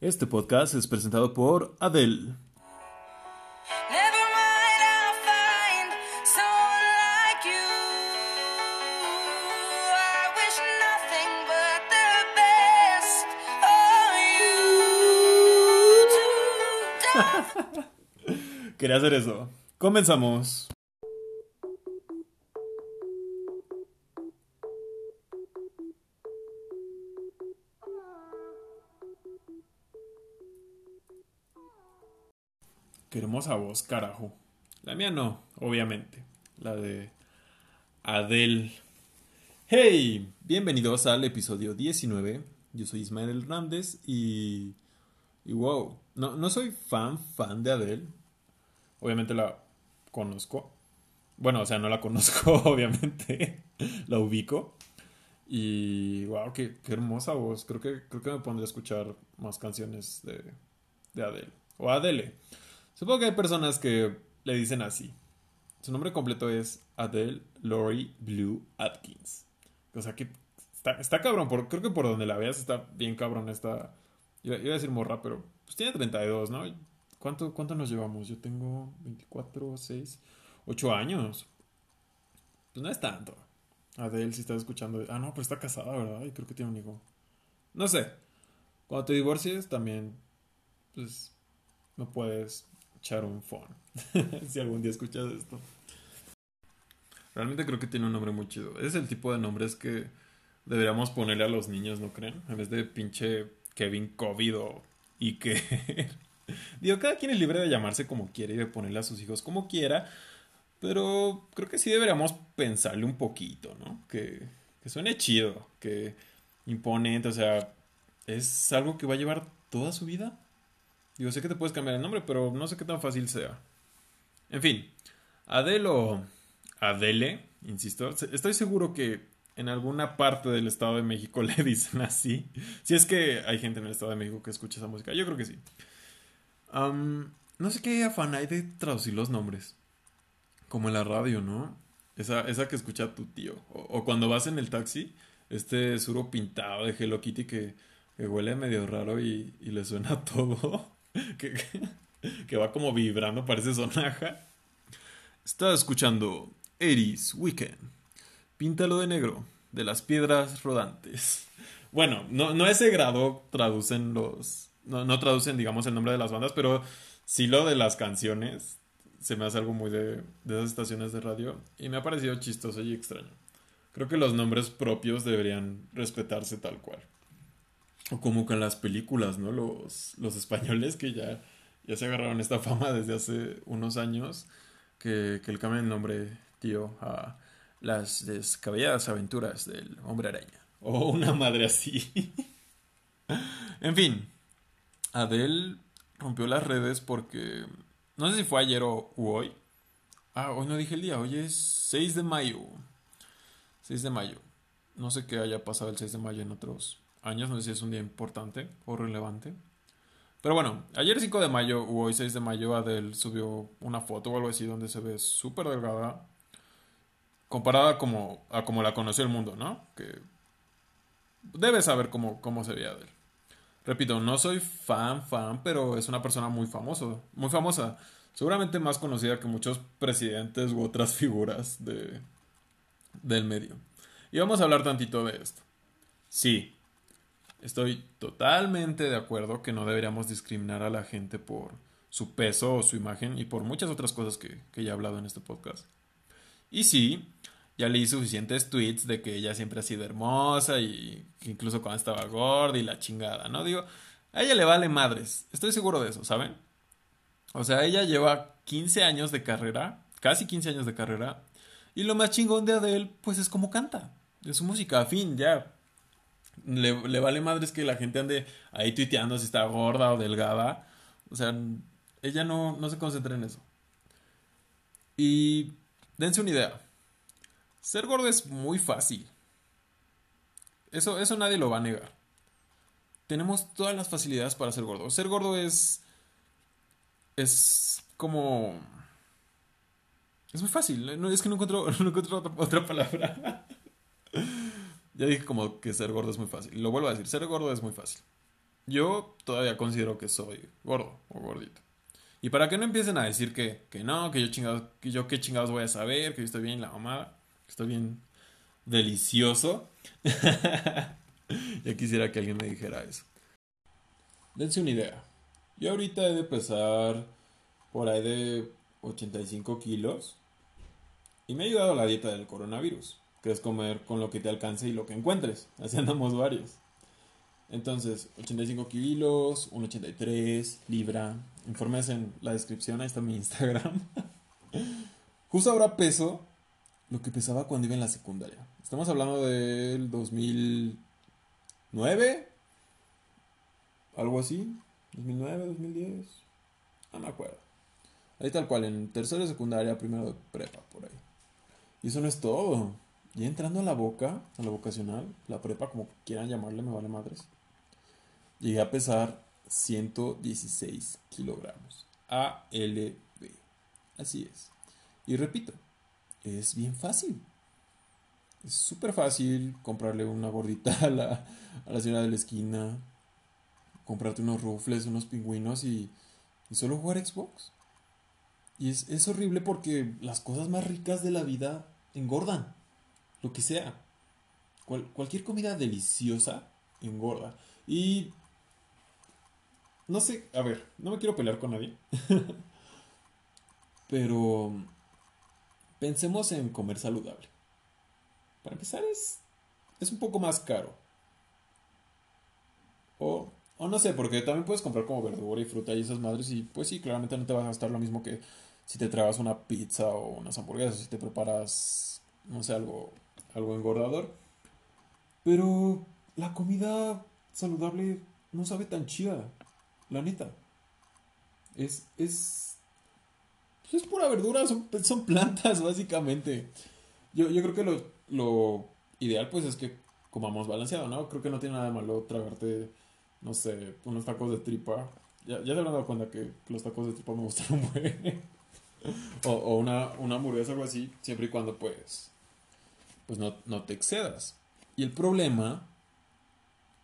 Este podcast es presentado por Adele. Never mind, I'll find voz, carajo. La mía no, obviamente. La de Adele. Hey, bienvenidos al episodio 19. Yo soy Ismael Hernández y... Y wow, no, no soy fan, fan de Adele. Obviamente la conozco. Bueno, o sea, no la conozco, obviamente. la ubico. Y wow, qué, qué hermosa voz. Creo que, creo que me pondré a escuchar más canciones de, de Adele. O Adele. Supongo que hay personas que le dicen así. Su nombre completo es Adele Laurie Blue Atkins. O sea que está, está cabrón. Por, creo que por donde la veas está bien cabrón esta... Iba, iba a decir morra, pero pues tiene 32, ¿no? ¿Cuánto, ¿Cuánto nos llevamos? Yo tengo 24, 6, 8 años. Pues no es tanto. Adele, si estás escuchando. Ah, no, pero está casada, ¿verdad? Y creo que tiene un hijo. No sé. Cuando te divorcies, también. Pues. No puedes echar un phone. si algún día escuchas esto. Realmente creo que tiene un nombre muy chido. Es el tipo de nombres que deberíamos ponerle a los niños, ¿no creen? En vez de pinche Kevin COVID o Iker. Digo, cada quien es libre de llamarse como quiere y de ponerle a sus hijos como quiera. Pero creo que sí deberíamos pensarle un poquito, ¿no? Que, que suene chido, que imponente, o sea, es algo que va a llevar toda su vida. Digo, sé que te puedes cambiar el nombre, pero no sé qué tan fácil sea. En fin, Adele o Adele, insisto, estoy seguro que en alguna parte del Estado de México le dicen así. Si es que hay gente en el Estado de México que escucha esa música, yo creo que sí. No sé qué afán hay de traducir los nombres. Como en la radio, ¿no? Esa, esa que escucha tu tío. O, cuando vas en el taxi, este suro pintado de Hello Kitty que, huele medio raro y le suena todo. que, que- va como vibrando, parece sonaja. Estás escuchando Eris Weekend. Píntalo de negro, de las piedras rodantes. Bueno, no, no ese grado traducen los. No, no traducen, digamos, el nombre de las bandas, pero sí lo de las canciones. Se me hace algo muy de, de esas estaciones de radio. Y me ha parecido chistoso y extraño. Creo que los nombres propios deberían respetarse tal cual. O como con las películas, ¿no? Los, los españoles que ya, ya se agarraron esta fama desde hace unos años. Que, que le cambian el nombre, tío, a las descabelladas aventuras del hombre araña. O una madre así. en fin, Adele rompió las redes porque... No sé si fue ayer o u hoy. Ah, hoy no dije el día, hoy es 6 de mayo. 6 de mayo. No sé qué haya pasado el 6 de mayo en otros años, no sé si es un día importante o relevante. Pero bueno, ayer 5 de mayo o hoy 6 de mayo Adele subió una foto o algo así donde se ve súper delgada comparada como, a como la conoció el mundo, ¿no? Que debe saber cómo, cómo se ve Adele. Repito, no soy fan, fan, pero es una persona muy famosa, muy famosa. Seguramente más conocida que muchos presidentes u otras figuras de, del medio. Y vamos a hablar tantito de esto. Sí, estoy totalmente de acuerdo que no deberíamos discriminar a la gente por su peso o su imagen y por muchas otras cosas que, que ya he hablado en este podcast. Y sí, ya leí suficientes tweets de que ella siempre ha sido hermosa y que incluso cuando estaba gorda y la chingada, ¿no? Digo, a ella le vale madres, estoy seguro de eso, ¿saben? O sea, ella lleva 15 años de carrera, casi 15 años de carrera, y lo más chingón de Adele, pues es como canta, es su música, fin, ya. Le, le vale madres que la gente ande ahí tuiteando si está gorda o delgada. O sea, ella no, no se concentra en eso. Y dense una idea. Ser gordo es muy fácil. Eso, eso nadie lo va a negar. Tenemos todas las facilidades para ser gordo. Ser gordo es. Es como. Es muy fácil. No, es que no encuentro, no encuentro otra, otra palabra. Ya dije como que ser gordo es muy fácil. Lo vuelvo a decir. Ser gordo es muy fácil. yo todavía considero que soy gordo o gordito. Y para que no empiecen a decir que, que no, que yo chingados, que yo qué chingados voy a saber, que yo estoy bien la mamada, que estoy bien delicioso. ya quisiera que alguien me dijera eso. Dense una idea. Yo ahorita he de pesar por ahí de 85 kilos. Y me ha ayudado la dieta del coronavirus, que comer con lo que te alcance y lo que encuentres. Así andamos varios. Entonces, 85 kilos, 1,83, libra. Informes en la descripción, ahí está mi Instagram. Justo ahora peso lo que pesaba cuando iba en la secundaria. Estamos hablando del 2009, algo así. 2009, 2010. No me acuerdo. Ahí tal cual, en tercero de secundaria, primero de prepa, por ahí. Y eso no es todo. Ya entrando a la boca, a la vocacional, la prepa, como quieran llamarle, me vale madres. Llegué a pesar 116 kilogramos. ALB. Así es. Y repito, es bien fácil. Es súper fácil comprarle una gordita a la, a la señora de la esquina, comprarte unos rufles, unos pingüinos y, y solo jugar Xbox. Y es, es horrible porque las cosas más ricas de la vida engordan. Lo que sea. Cual- cualquier comida deliciosa engorda. Y... No sé, a ver, no me quiero pelear con nadie. Pero... Pensemos en comer saludable. Para empezar es... Es un poco más caro. O, o no sé, porque también puedes comprar como verdura y fruta y esas madres y pues sí, claramente no te vas a gastar lo mismo que si te tragas una pizza o unas hamburguesas, si te preparas, no sé, algo, algo engordador. Pero la comida saludable no sabe tan chida, la neta. Es, es, pues es pura verdura, son, plantas básicamente. Yo, yo creo que lo, lo ideal pues es que comamos balanceado, ¿no? Creo que no tiene nada de malo tragarte, no sé, unos tacos de tripa. Ya, ya se habrán dado cuenta que los tacos de tripa me gustan buen. o, o una, una hamburguesa o algo así, siempre y cuando pues, pues no, no te excedas. Y el problema,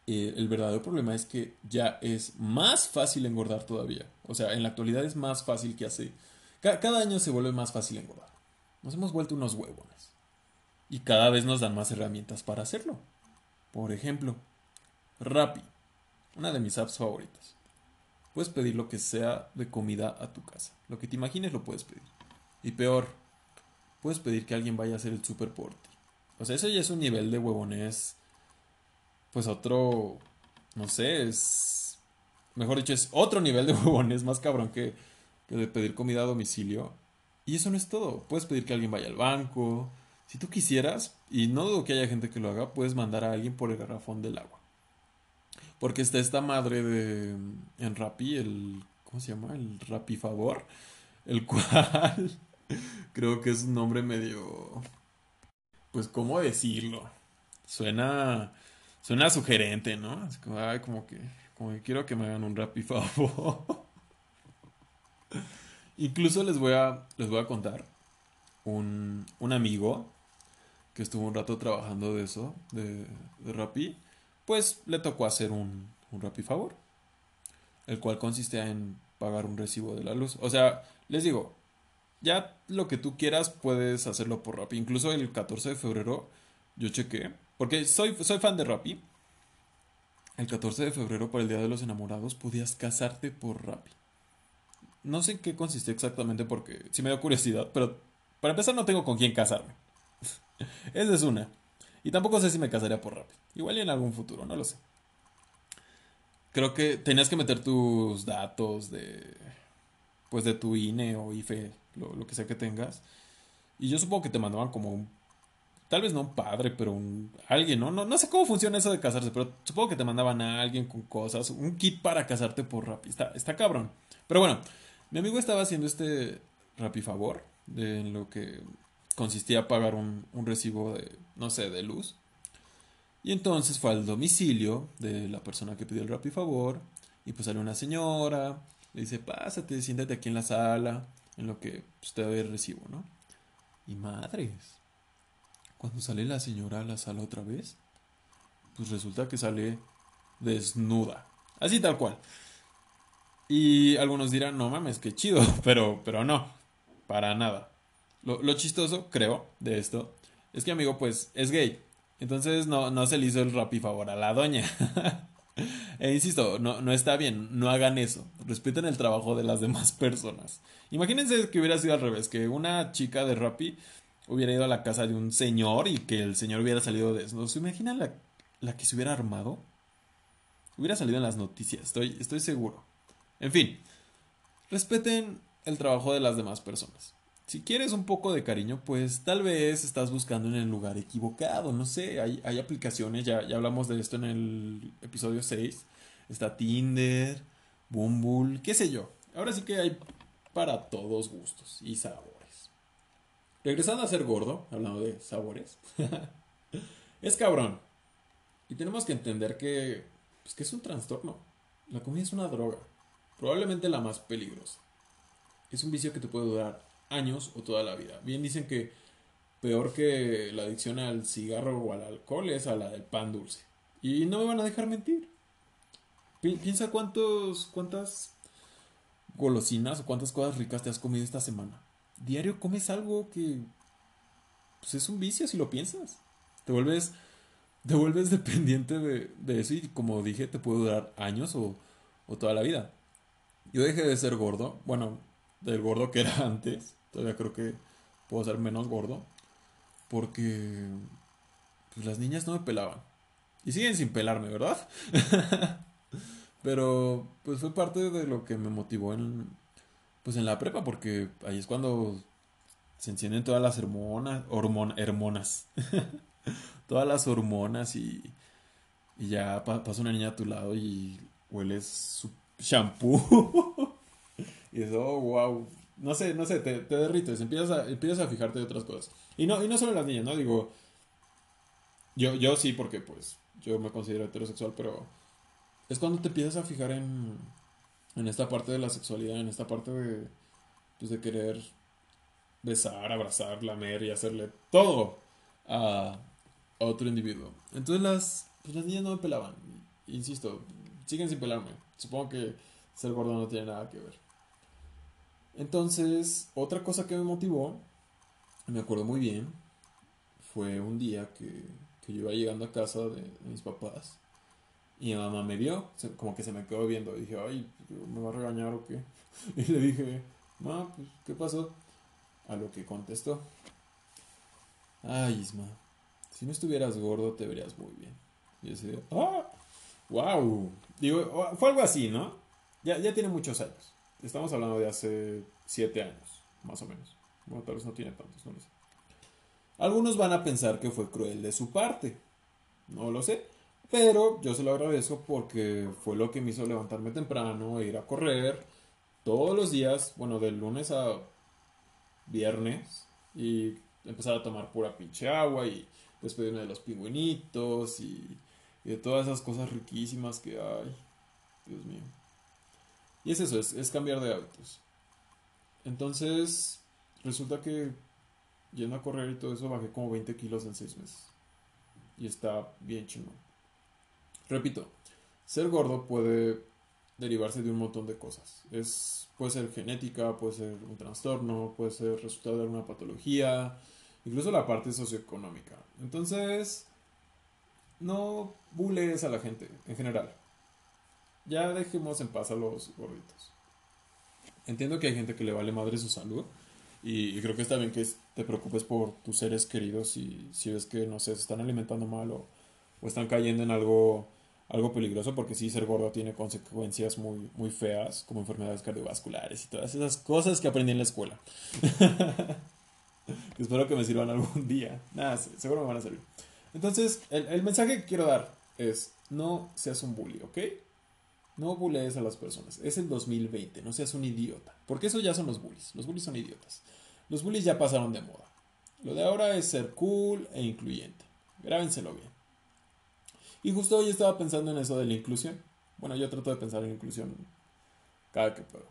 eh, el verdadero problema es que ya es más fácil engordar todavía. O sea, en la actualidad es más fácil que hace. ca- cada año se vuelve más fácil engordar. Nos hemos vuelto unos huevones. Y cada vez nos dan más herramientas para hacerlo. Por ejemplo, Rappi, una de mis apps favoritas. Puedes pedir lo que sea de comida a tu casa. Lo que te imagines lo puedes pedir. Y peor, puedes pedir que alguien vaya a hacer el super. O sea, eso ya es un nivel de huevones. Pues otro. No sé, es. Mejor dicho, es otro nivel de huevones más cabrón que, que de pedir comida a domicilio. Y eso no es todo. Puedes pedir que alguien vaya al banco. Si tú quisieras, y no dudo que haya gente que lo haga, puedes mandar a alguien por el garrafón del agua. Porque está esta madre de en Rappi, el ¿cómo se llama? El Rappi Favor, el cual creo que es un nombre medio pues cómo decirlo. Suena suena sugerente, ¿no? Es como, ay, como que como que quiero que me hagan un Rappi Favor. Incluso les voy a les voy a contar un, un amigo que estuvo un rato trabajando de eso, de, de pues le tocó hacer un, un favor, el cual consistía en pagar un recibo de la luz. O sea, les digo, ya lo que tú quieras puedes hacerlo por Rappi. Incluso el 14 de febrero yo chequé, porque soy, soy fan de Rappi. El 14 de febrero, para el Día de los Enamorados, podías casarte por Rappi. No sé en qué consistía exactamente porque sí me dio curiosidad, pero para empezar no tengo con quién casarme. Esa es una. Y tampoco sé si me casaría por Rappi. Igual en algún futuro, no lo sé. Creo que tenías que meter tus datos de. Pues de tu INE o IFE, lo, que sea que tengas. Y yo supongo que te mandaban como un. Tal vez no un padre, pero un. Alguien, ¿no? No, no sé cómo funciona eso de casarse, pero supongo que te mandaban a alguien con cosas. Un kit para casarte por Rappi. Está, está cabrón. Pero bueno, mi amigo estaba haciendo este Rappi favor. De en lo que consistía pagar un, un recibo de, no sé, de luz. Y entonces fue al domicilio de la persona que pidió el Rappi favor. Y pues salió una señora. Le dice, pásate, siéntate aquí en la sala. En lo que pues, te doy el recibo, ¿no? Y madres. Cuando sale la señora a la sala otra vez, pues resulta que sale desnuda. Así tal cual. Y algunos dirán, no mames, qué chido, pero, pero no, para nada. Lo, chistoso, creo, de esto, es que amigo, pues, es gay. Entonces no, no se le hizo el rap y favor a la doña. e insisto, no, no está bien, no hagan eso. Respeten el trabajo de las demás personas. Imagínense que hubiera sido al revés, que una chica de Rappi hubiera ido a la casa de un señor y que el señor hubiera salido desnudo. ¿Se imaginan la, la que se hubiera armado? Hubiera salido en las noticias, estoy, estoy seguro. En fin, respeten el trabajo de las demás personas. Si quieres un poco de cariño, pues tal vez estás buscando en el lugar equivocado. No sé, hay, hay aplicaciones, ya, ya hablamos de esto en el episodio 6. Está Tinder, Bumble, qué sé yo. Ahora sí que hay para todos gustos y sabores. Regresando a ser gordo, hablando de sabores, es cabrón. Y tenemos que entender que, pues, que es un trastorno. La comida es una droga, probablemente la más peligrosa. Es un vicio que te puede durar años o toda la vida. Bien dicen que peor que la adicción al cigarro o al alcohol es a la del pan dulce. Y no me van a dejar mentir. Pi- Piensa cuántos, cuántas golosinas o cuántas cosas ricas te has comido esta semana. Diario comes algo que pues es un vicio si lo piensas. Te vuelves, te vuelves dependiente de, de eso y como dije te puede durar años o, o toda la vida. Yo dejé de ser gordo, bueno, del gordo que era antes. Todavía creo que puedo ser menos gordo. Porque pues, las niñas no me pelaban. Y siguen sin pelarme, ¿verdad? Pero pues fue parte de lo que me motivó en pues en la prepa porque ahí es cuando se encienden todas las hormonas, hormon, hormonas. todas las hormonas y y ya pa- pasa una niña a tu lado y hueles su shampoo. y eso, wow. No sé, no sé, te, te derrites, empiezas a, empiezas a fijarte de otras cosas. Y no, y no solo las niñas, ¿no? Digo, yo, yo sí, porque pues yo me considero heterosexual, pero es cuando te empiezas a fijar en, en esta parte de la sexualidad, en esta parte de, pues, de querer besar, abrazar, lamer y hacerle todo a, a otro individuo. Entonces las, pues las niñas no me pelaban. Insisto, siguen sin pelarme. Supongo que ser gordo no tiene nada que ver. Entonces, otra cosa que me motivó, me acuerdo muy bien, fue un día que, que yo iba llegando a casa de, mis papás y mi mamá me vio, como que se me quedó viendo y dije, ay, ¿me va a regañar o qué? Y le dije, ma, pues, ¿qué pasó? A lo que contestó, ay, Isma, si no estuvieras gordo te verías muy bien. Y yo así de, ah, wow. Digo, fue algo así, ¿no? Ya, ya tiene muchos años. Estamos hablando de hace siete años, más o menos. Bueno, tal vez no tiene tantos, no sé. Algunos van a pensar que fue cruel de su parte. No lo sé. Pero yo se lo agradezco porque fue lo que me hizo levantarme temprano, e ir a correr todos los días, bueno, de lunes a viernes, y empezar a tomar pura pinche agua y despedirme de los pingüinitos y, y de todas esas cosas riquísimas que hay. Dios mío. Y es eso, es, es cambiar de hábitos. Entonces, resulta que yendo a correr y todo eso, bajé como 20 kilos en 6 meses. Y está bien chingón. Repito, ser gordo puede derivarse de un montón de cosas. Es, puede ser genética, puede ser un trastorno, puede ser resultado de alguna patología, incluso la parte socioeconómica. Entonces, no bulees a la gente en general. Ya dejemos en paz a los gorditos. Entiendo que hay gente que le vale madre su salud. Y, creo que está bien que te preocupes por tus seres queridos y si ves que, no sé, se están alimentando mal o, están cayendo en algo, algo peligroso, porque sí, ser gordo tiene consecuencias muy, muy feas, como enfermedades cardiovasculares y todas esas cosas que aprendí en la escuela. Espero que me sirvan algún día. Nada, se- seguro me van a servir. Entonces, el, el mensaje que quiero dar es, no seas un bully, ¿ok? No bullees a las personas. Es el 2020, no seas un idiota. Porque eso ya son los bullies. Los bullies son idiotas. Los bullies ya pasaron de moda. Lo de ahora es ser cool e incluyente. Grábenselo bien. Y justo hoy estaba pensando en eso de la inclusión. Bueno, yo trato de pensar en inclusión cada que puedo.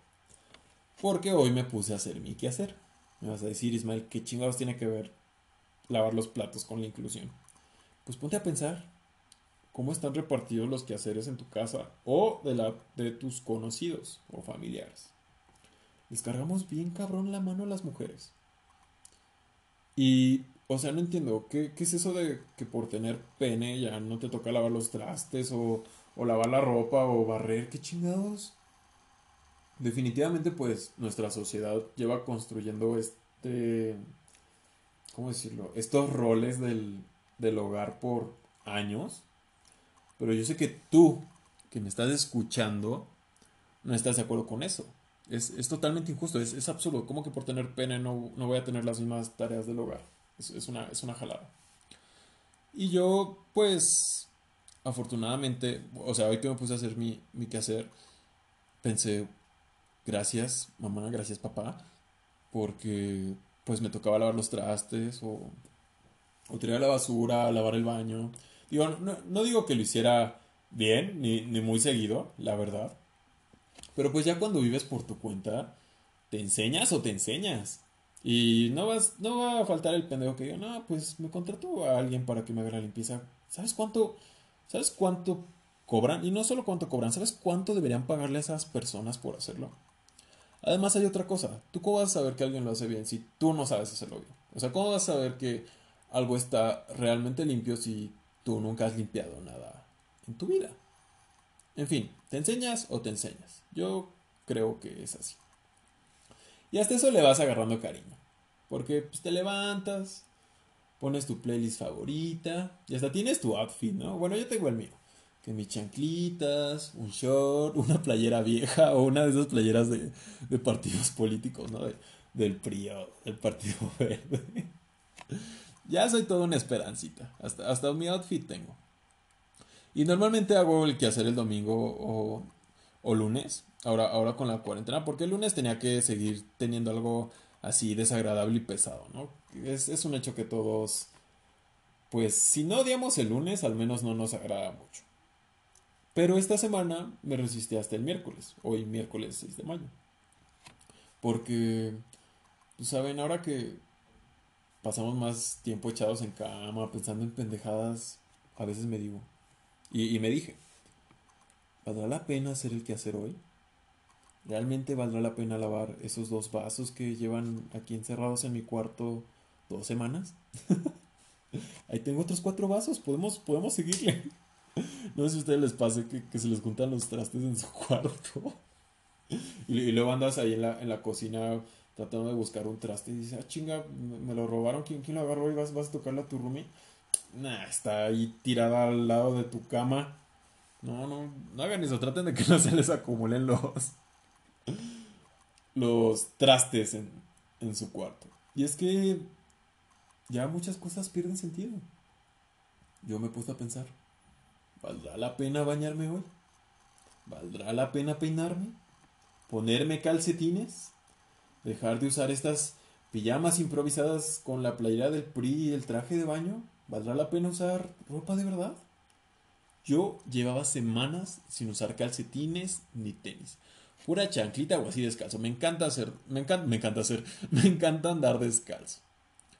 Porque hoy me puse a hacer mi quehacer. Me vas a decir, Ismael, ¿qué chingados tiene que ver lavar los platos con la inclusión? Pues ponte a pensar. Cómo están repartidos los quehaceres en tu casa o de, la, de tus conocidos o familiares. Les cargamos bien cabrón la mano a las mujeres. Y, o sea, no entiendo, ¿qué, qué es eso de que por tener pene ya no te toca lavar los trastes o, o lavar la ropa o barrer? ¿Qué chingados? Definitivamente, pues, nuestra sociedad lleva construyendo este, ¿cómo decirlo? Estos roles del, del hogar por años. Pero yo sé que tú, que me estás escuchando, no estás de acuerdo con eso. Es, es totalmente injusto, es, es absurdo. ¿Cómo que por tener pene no, no voy a tener las mismas tareas del hogar? Es, una, es una jalada. Y yo, pues, afortunadamente, o sea, hoy que me puse a hacer mi, mi quehacer, pensé, gracias mamá, gracias papá, porque pues me tocaba lavar los trastes o, o tirar la basura, lavar el baño. Digo, no, no digo que lo hiciera bien, ni, ni muy seguido, la verdad. Pero pues ya cuando vives por tu cuenta, te enseñas o te enseñas. Y no vas, no va a faltar el pendejo que diga, no, pues me contrató a alguien para que me haga la limpieza. ¿Sabes cuánto? ¿Sabes cuánto cobran? Y no solo cuánto cobran, ¿sabes cuánto deberían pagarle a esas personas por hacerlo? Además hay otra cosa, ¿tú cómo vas a saber que alguien lo hace bien si tú no sabes hacerlo bien? O sea, ¿cómo vas a saber que algo está realmente limpio si tú nunca has limpiado nada en tu vida? En fin, ¿te enseñas o te enseñas? Yo creo que es así. Y hasta eso le vas agarrando cariño. Porque pues, te levantas, pones tu playlist favorita y hasta tienes tu outfit, ¿no? Bueno, yo tengo el mío. Que mis chanclitas, un short, una playera vieja o una de esas playeras de, partidos políticos, ¿no? De- del PRI del Partido Verde. Ya soy toda una esperancita. Hasta, hasta mi outfit tengo. Y normalmente hago el quehacer el domingo o, o lunes, ahora, ahora con la cuarentena, porque el lunes tenía que seguir teniendo algo así desagradable y pesado, ¿no? Es, es un hecho que todos, pues si no odiamos el lunes, al menos no nos agrada mucho. Pero esta semana me resistí hasta el miércoles, hoy miércoles 6 de mayo. Porque, pues, saben, ahora que pasamos más tiempo echados en cama, pensando en pendejadas, a veces me digo, y, me dije, ¿valdrá la pena hacer el quehacer hoy? ¿Realmente valdrá la pena lavar esos dos vasos que llevan aquí encerrados en mi cuarto dos semanas? Ahí tengo otros cuatro vasos, podemos, podemos seguirle. No sé si a ustedes les pase que, que se les juntan los trastes en su cuarto. Y, y luego andas ahí en la, en la cocina tratando de buscar un traste y dices, ah, chinga, me, lo robaron, ¿quién, quién lo agarró y vas, vas a tocarle a tu roomie? Nah, está ahí tirada al lado de tu cama. No, no, no hagan eso, traten de que no se les acumulen los, los trastes en, en su cuarto. Y es que ya muchas cosas pierden sentido. Yo me puesto a pensar, ¿valdrá la pena bañarme hoy? ¿Valdrá la pena peinarme? ¿Ponerme calcetines? ¿Dejar de usar estas pijamas improvisadas con la playera del PRI y el traje de baño? ¿Valdrá la pena usar ropa de verdad? Yo llevaba semanas sin usar calcetines ni tenis. Pura chanclita o así descalzo. Me encanta hacer, me encanta, me encanta hacer, me encanta andar descalzo.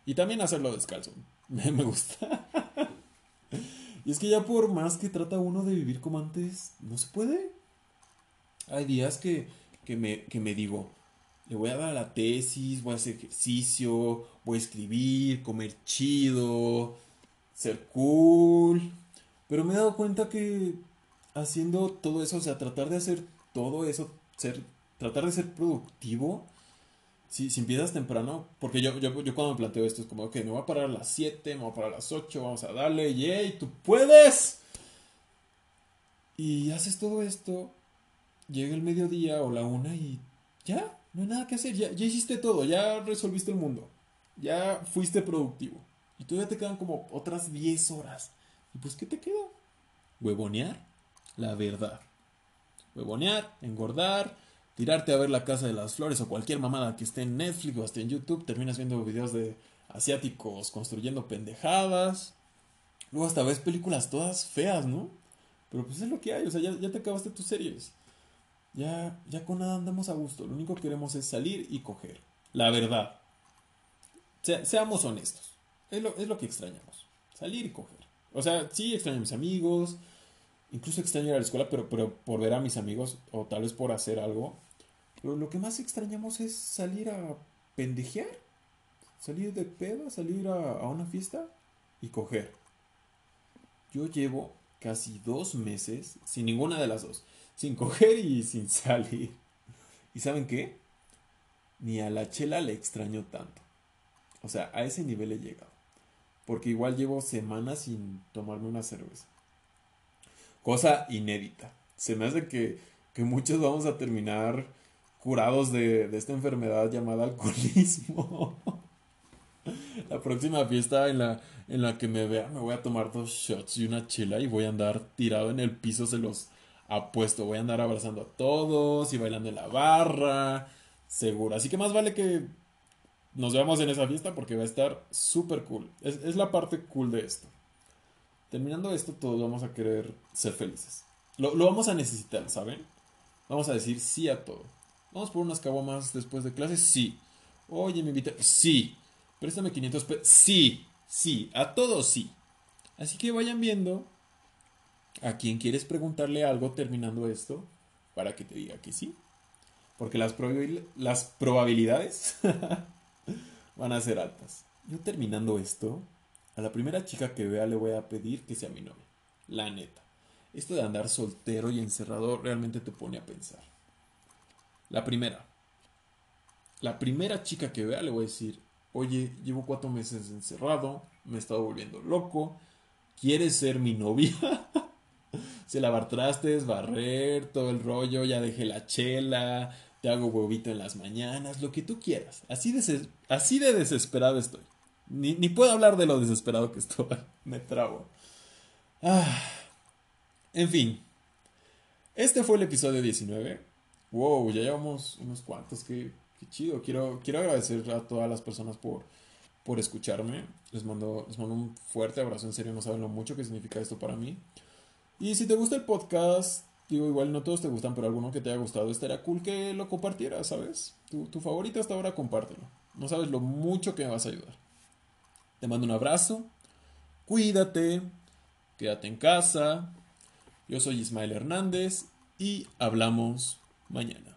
Y también hacerlo descalzo. Me, me gusta. y es que ya por más que trata uno de vivir como antes, no se puede. Hay días que, que, me, que me digo, le voy a dar la tesis, voy a hacer ejercicio, voy a escribir, comer chido, ser cool. Pero me he dado cuenta que haciendo todo eso, o sea, tratar de hacer todo eso, ser, tratar de ser productivo, si, si empiezas temprano, porque yo, yo, yo cuando me planteo esto es como, ok, me voy a parar a las 7, me voy a parar a las 8, vamos a darle, yay, tú puedes. Y haces todo esto, llega el mediodía o la una y ya, no hay nada que hacer, ya, ya hiciste todo, ya resolviste el mundo, ya fuiste productivo. Y todavía te quedan como otras 10 horas. ¿Y pues qué te queda? Huevonear, la verdad. Huevonear, engordar, tirarte a ver la casa de las flores o cualquier mamada que esté en Netflix o hasta en YouTube, terminas viendo videos de asiáticos construyendo pendejadas. Luego hasta ves películas todas feas, ¿no? Pero pues es lo que hay, o sea, ya, ya te acabaste tus series. Ya, ya con nada andamos a gusto. Lo único que queremos es salir y coger. La verdad. Se- seamos honestos. Es lo, que extrañamos. Salir y coger. O sea, sí extraño a mis amigos. Incluso extraño ir a la escuela, pero, pero por ver a mis amigos o tal vez por hacer algo. Pero lo que más extrañamos es salir a pendejear. Salir de peda, salir a una fiesta y coger. Yo llevo casi dos meses sin ninguna de las dos. Sin coger y sin salir. ¿Y saben qué? Ni a la chela le extraño tanto. O sea, a ese nivel he llegado. Porque igual llevo semanas sin tomarme una cerveza. Cosa inédita. Se me hace que, que muchos vamos a terminar curados de, de esta enfermedad llamada alcoholismo. La próxima fiesta en la, en la que me vea me voy a tomar dos shots y una chela y voy a andar tirado en el piso, se los apuesto. Voy a andar abrazando a todos y bailando en la barra, seguro. Así que más vale que nos veamos en esa fiesta porque va a estar súper cool. Es, la parte cool de esto. Terminando esto, todos vamos a querer ser felices. Lo, vamos a necesitar, ¿saben? Vamos a decir sí a todo. Vamos por unas caguamas después de clases, sí. Oye, me invita, sí. Préstame 500 pesos, sí. Sí, a todos sí. Así que vayan viendo a quien quieres preguntarle algo terminando esto para que te diga que sí. Porque las, las probabilidades van a ser altas. Yo terminando esto, a la primera chica que vea le voy a pedir que sea mi novia. La neta. Esto de andar soltero y encerrado realmente te pone a pensar. La primera. La primera chica que vea le voy a decir, oye, llevo cuatro meses encerrado, me he estado volviendo loco, ¿quieres ser mi novia? Se lavar trastes, barrer, todo el rollo, ya dejé la chela, te hago huevito en las mañanas, lo que tú quieras. Así de, así de desesperado estoy. Ni, ni puedo hablar de lo desesperado que estoy. Me trago. Ah. En fin. Este fue el episodio 19. Wow, ya llevamos unos cuantos. Qué, qué chido. Quiero, quiero agradecer a todas las personas por, por escucharme. Les mando, les mando un fuerte abrazo. En serio, no saben lo mucho que significa esto para mí. Y si te gusta el podcast, digo, igual no todos te gustan, pero alguno que te haya gustado, estaría cool que lo compartieras, ¿sabes? Tu, favorito hasta ahora, compártelo. No sabes lo mucho que me vas a ayudar. Te mando un abrazo. Cuídate. Quédate en casa. Yo soy Ismael Hernández y hablamos mañana.